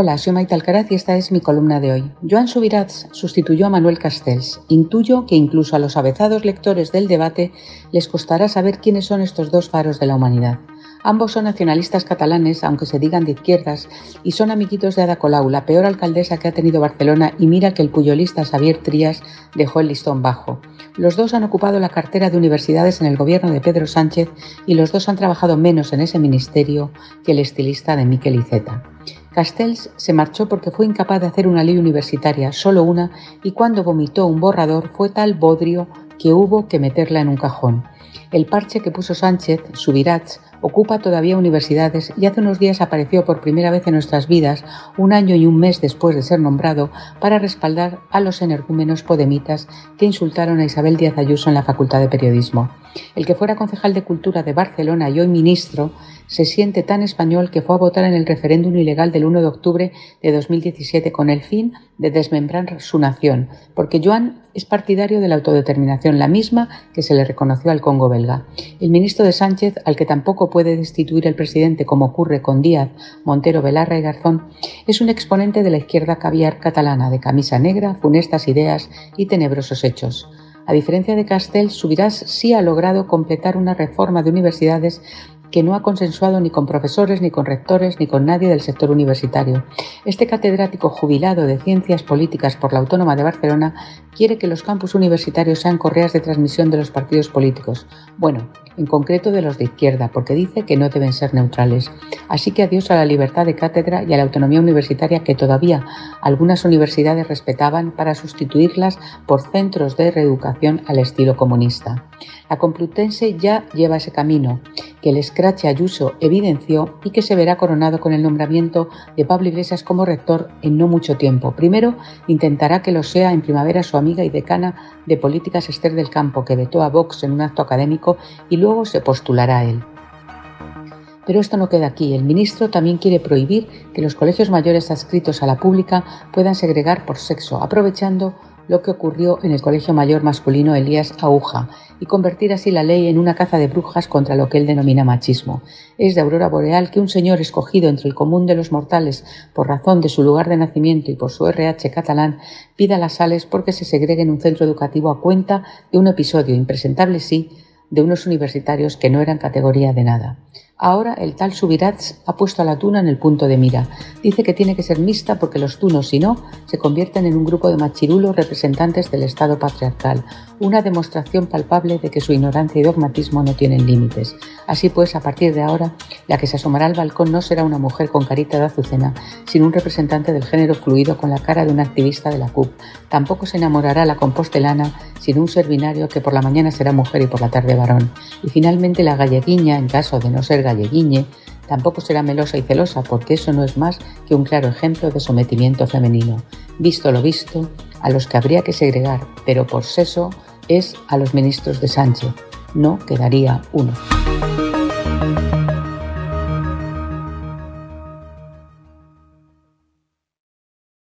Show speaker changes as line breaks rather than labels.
Hola, soy Maite Alcaraz y esta es mi columna de hoy. Joan Subirats sustituyó a Manuel Castells. Intuyo que incluso a los avezados lectores del debate les costará saber quiénes son estos dos faros de la humanidad. Ambos son nacionalistas catalanes, aunque se digan de izquierdas, y son amiguitos de Ada Colau, la peor alcaldesa que ha tenido Barcelona, y mira que el puyolista Xavier Trías dejó el listón bajo. Los dos han ocupado la cartera de universidades en el gobierno de Pedro Sánchez y los dos han trabajado menos en ese ministerio que el estilista de Miquel Iceta. Castells se marchó porque fue incapaz de hacer una ley universitaria, solo una, y cuando vomitó un borrador fue tal bodrio que hubo que meterla en un cajón. El parche que puso Sánchez, Subirats, ocupa todavía universidades y hace unos días apareció por primera vez en nuestras vidas, un año y un mes después de ser nombrado, para respaldar a los energúmenos podemitas que insultaron a Isabel Díaz Ayuso en la Facultad de Periodismo. El que fuera concejal de Cultura de Barcelona y hoy ministro se siente tan español que fue a votar en el referéndum ilegal del 1 de octubre de 2017 con el fin de desmembrar su nación, porque Joan es partidario de la autodeterminación, la misma que se le reconoció al Congo belga. El ministro de Sánchez, al que tampoco puede destituir el presidente como ocurre con Díaz, Montero, Belarra y Garzón, es un exponente de la izquierda caviar catalana, de camisa negra, funestas ideas y tenebrosos hechos. A diferencia de Castells, Subirás sí ha logrado completar una reforma de universidades que no ha consensuado ni con profesores, ni con rectores, ni con nadie del sector universitario. Este catedrático jubilado de Ciencias Políticas por la Autónoma de Barcelona quiere que los campus universitarios sean correas de transmisión de los partidos políticos. Bueno, en concreto de los de izquierda, porque dice que no deben ser neutrales. Así que adiós a la libertad de cátedra y a la autonomía universitaria que todavía algunas universidades respetaban para sustituirlas por centros de reeducación al estilo comunista. La Complutense ya lleva ese camino, que el escrache Ayuso evidenció y que se verá coronado con el nombramiento de Pablo Iglesias como rector en no mucho tiempo. Primero, intentará que lo sea en primavera su amiga y decana de políticas Esther del Campo, que vetó a Vox en un acto académico y luego se postulará él. Pero esto no queda aquí. El ministro también quiere prohibir que los colegios mayores adscritos a la pública puedan segregar por sexo, aprovechando lo que ocurrió en el Colegio Mayor Masculino Elías Aguja y convertir así la ley en una caza de brujas contra lo que él denomina machismo. Es de aurora boreal que un señor escogido entre el común de los mortales por razón de su lugar de nacimiento y por su RH catalán pida las sales porque se segregue en un centro educativo a cuenta de un episodio impresentable sí de unos universitarios que no eran categoría de nada. Ahora el tal Subirats ha puesto a la tuna en el punto de mira. Dice que tiene que ser mixta porque los tunos, si no, se convierten en un grupo de machirulos representantes del Estado patriarcal. Una demostración palpable de que su ignorancia y dogmatismo no tienen límites. Así pues, a partir de ahora, la que se asomará al balcón no será una mujer con carita de azucena, sino un representante del género fluido con la cara de un activista de la CUP. Tampoco se enamorará la compostelana, sino un servinario que por la mañana será mujer y por la tarde varón. Y finalmente la galleguiña, en caso de no ser galleguiñe, tampoco será melosa y celosa, porque eso no es más que un claro ejemplo de sometimiento femenino. Visto lo visto, a los que habría que segregar, pero por seso, es a los ministros de Sánchez. No quedaría uno.